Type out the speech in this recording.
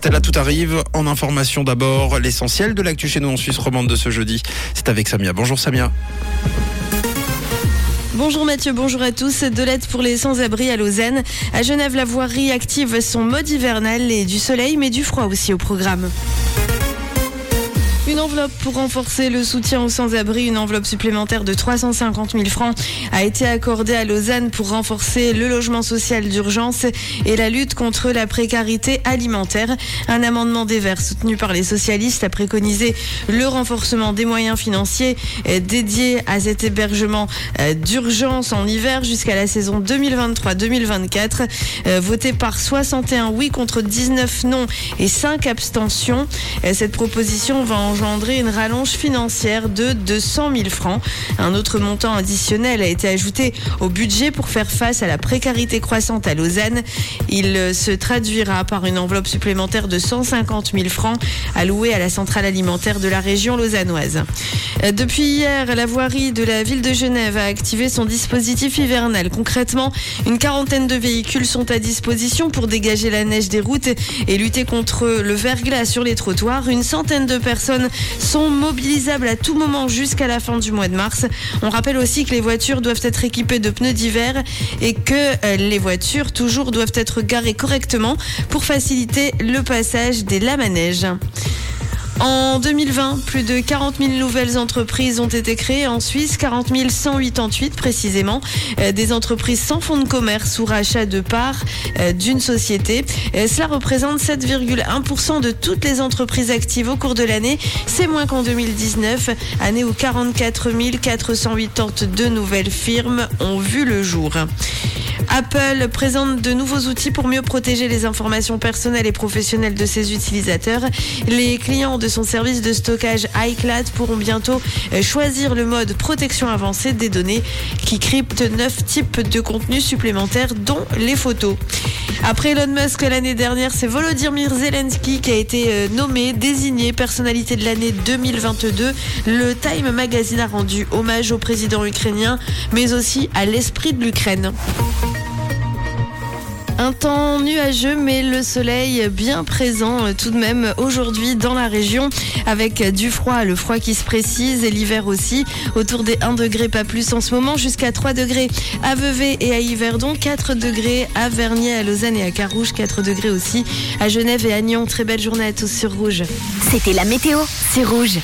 Stella, tout arrive. En information d'abord, l'essentiel de l'actu chez nous en Suisse romande de ce jeudi. C'est avec Samia. Bonjour Samia. Bonjour Mathieu, bonjour à tous. De l'aide pour les sans-abri à Lausanne. À Genève, la voirie active son mode hivernal et du soleil, mais du froid aussi au programme. Une enveloppe pour renforcer le soutien aux sans-abri, une enveloppe supplémentaire de 350 000 francs a été accordée à Lausanne pour renforcer le logement social d'urgence et la lutte contre la précarité alimentaire. Un amendement des Verts soutenu par les socialistes a préconisé le renforcement des moyens financiers dédiés à cet hébergement d'urgence en hiver jusqu'à la saison 2023-2024. Voté par 61 oui contre 19 non et 5 abstentions. Cette proposition va en engendrer une rallonge financière de 200 000 francs. Un autre montant additionnel a été ajouté au budget pour faire face à la précarité croissante à Lausanne. Il se traduira par une enveloppe supplémentaire de 150 000 francs allouée à la centrale alimentaire de la région lausannoise. Depuis hier, la voirie de la ville de Genève a activé son dispositif hivernal. Concrètement, une quarantaine de véhicules sont à disposition pour dégager la neige des routes et lutter contre le verglas sur les trottoirs. Une centaine de personnes sont mobilisables à tout moment jusqu'à la fin du mois de mars. On rappelle aussi que les voitures doivent être équipées de pneus d'hiver et que euh, les voitures toujours doivent être garées correctement pour faciliter le passage des lames à neige. En 2020, plus de 40 000 nouvelles entreprises ont été créées en Suisse, 40 188 précisément, euh, des entreprises sans fonds de commerce ou rachat de parts euh, d'une société. Euh, cela représente 7,1% de toutes les entreprises actives au cours de l'année. C'est moins qu'en 2019, année où 44 482 nouvelles firmes ont vu le jour. Apple présente de nouveaux outils pour mieux protéger les informations personnelles et professionnelles de ses utilisateurs. Les clients de son service de stockage iCloud pourront bientôt euh, choisir le mode protection avancée des données qui crypte neuf types de contenus supplémentaires dont les photos. Après Elon Musk l'année dernière, c'est Volodymyr Zelensky qui a été euh, nommé, désigné personnalité de l'année 2022. Le Time Magazine a rendu hommage au président ukrainien, mais aussi à l'esprit de l'Ukraine. Un temps nuageux, mais le soleil bien présent euh, tout de même aujourd'hui dans la région avec du froid, le froid qui se précise et l'hiver aussi autour des 1 degré pas plus en ce moment jusqu'à 3 degrés à Vevey et à Yverdon, 4 degrés à Vernier, à Lausanne et à Carouge, 4 degrés aussi à Genève et à Nyon. Très belle journée à tous sur Rouge. C'était la météo, c'est Rouge.